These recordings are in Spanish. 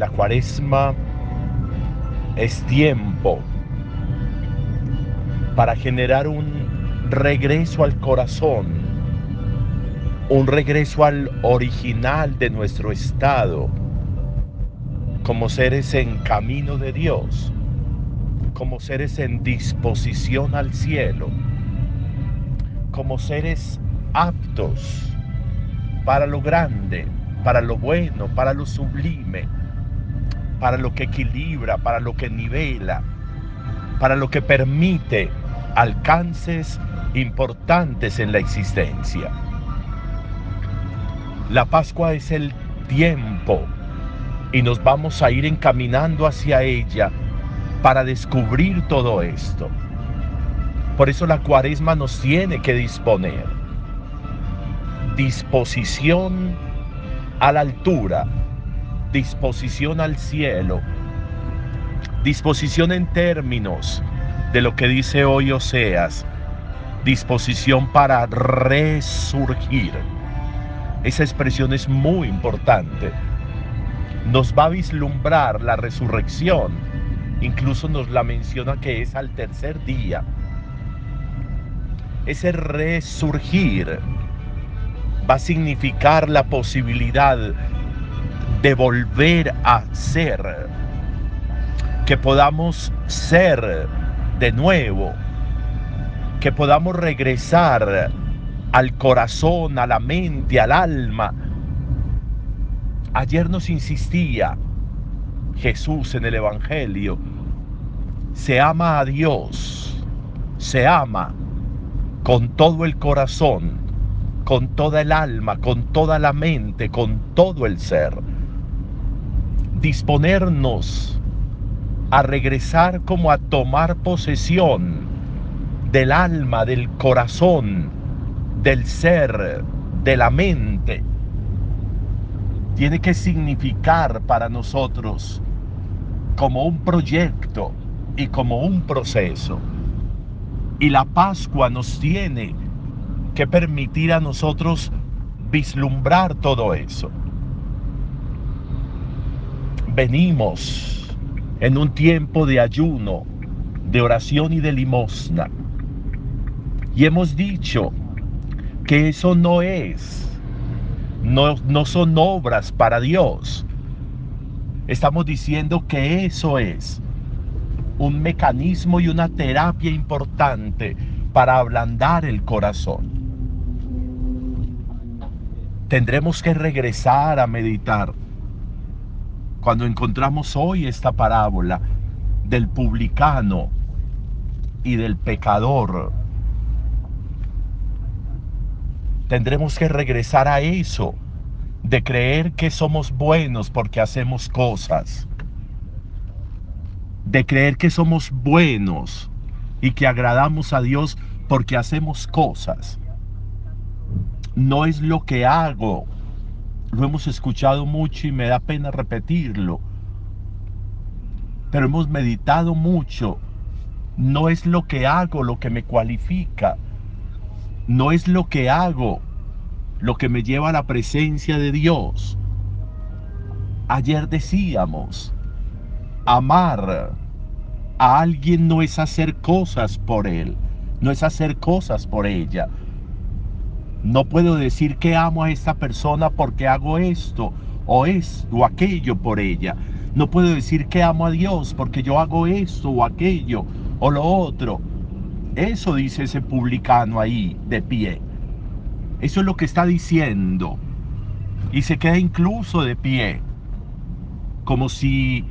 La cuaresma es tiempo para generar un regreso al corazón, un regreso al original de nuestro estado, como seres en camino de Dios, como seres en disposición al cielo, como seres aptos para lo grande, para lo bueno, para lo sublime, para lo que equilibra, para lo que nivela, para lo que permite alcances importantes en la existencia. La Pascua es el tiempo y nos vamos a ir encaminando hacia ella para descubrir todo esto. Por eso la cuaresma nos tiene que disponer. Disposición a la altura, disposición al cielo, disposición en términos de lo que dice hoy Oseas, disposición para resurgir. Esa expresión es muy importante. Nos va a vislumbrar la resurrección. Incluso nos la menciona que es al tercer día. Ese resurgir va a significar la posibilidad de volver a ser, que podamos ser de nuevo, que podamos regresar al corazón, a la mente, al alma. Ayer nos insistía Jesús en el Evangelio, se ama a Dios, se ama con todo el corazón, con toda el alma, con toda la mente, con todo el ser. Disponernos a regresar como a tomar posesión del alma, del corazón, del ser, de la mente. Tiene que significar para nosotros como un proyecto y como un proceso. Y la Pascua nos tiene que permitir a nosotros vislumbrar todo eso. Venimos en un tiempo de ayuno, de oración y de limosna. Y hemos dicho que eso no es, no, no son obras para Dios. Estamos diciendo que eso es un mecanismo y una terapia importante para ablandar el corazón tendremos que regresar a meditar. Cuando encontramos hoy esta parábola del publicano y del pecador, tendremos que regresar a eso, de creer que somos buenos porque hacemos cosas, de creer que somos buenos y que agradamos a Dios porque hacemos cosas no es lo que hago. Lo hemos escuchado mucho y me da pena repetirlo. Pero hemos meditado mucho. No es lo que hago lo que me cualifica. No es lo que hago lo que me lleva a la presencia de Dios. Ayer decíamos, amar a alguien no es hacer cosas por él, no es hacer cosas por ella, no puedo decir que amo a esta persona porque hago esto o esto o aquello por ella. No puedo decir que amo a Dios porque yo hago esto o aquello o lo otro. Eso dice ese publicano ahí de pie. Eso es lo que está diciendo. Y se queda incluso de pie. Como si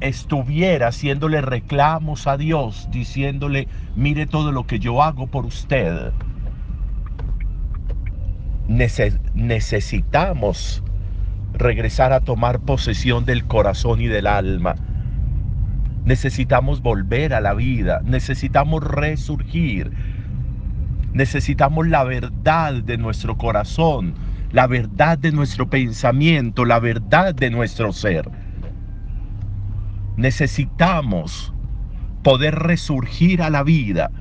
estuviera haciéndole reclamos a Dios, diciéndole, mire todo lo que yo hago por usted necesitamos regresar a tomar posesión del corazón y del alma. Necesitamos volver a la vida, necesitamos resurgir, necesitamos la verdad de nuestro corazón, la verdad de nuestro pensamiento, la verdad de nuestro ser. Necesitamos poder resurgir a la vida,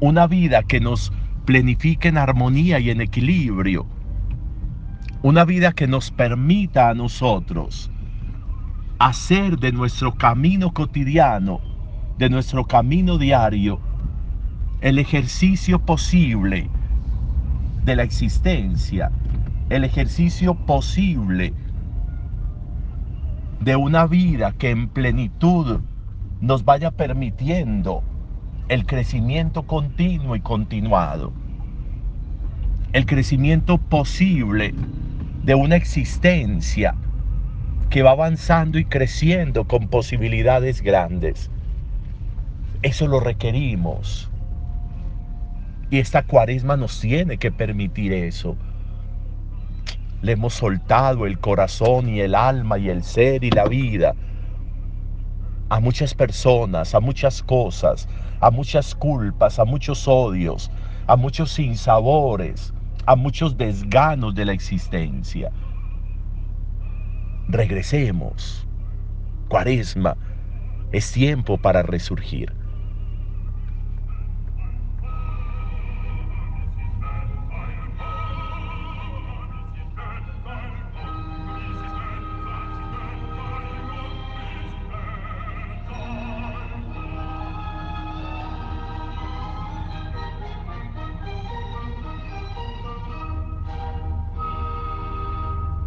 una vida que nos plenifique en armonía y en equilibrio. Una vida que nos permita a nosotros hacer de nuestro camino cotidiano, de nuestro camino diario, el ejercicio posible de la existencia, el ejercicio posible de una vida que en plenitud nos vaya permitiendo el crecimiento continuo y continuado. El crecimiento posible de una existencia que va avanzando y creciendo con posibilidades grandes. Eso lo requerimos. Y esta cuaresma nos tiene que permitir eso. Le hemos soltado el corazón y el alma y el ser y la vida a muchas personas, a muchas cosas, a muchas culpas, a muchos odios, a muchos sinsabores, a muchos desganos de la existencia. Regresemos. Cuaresma, es tiempo para resurgir.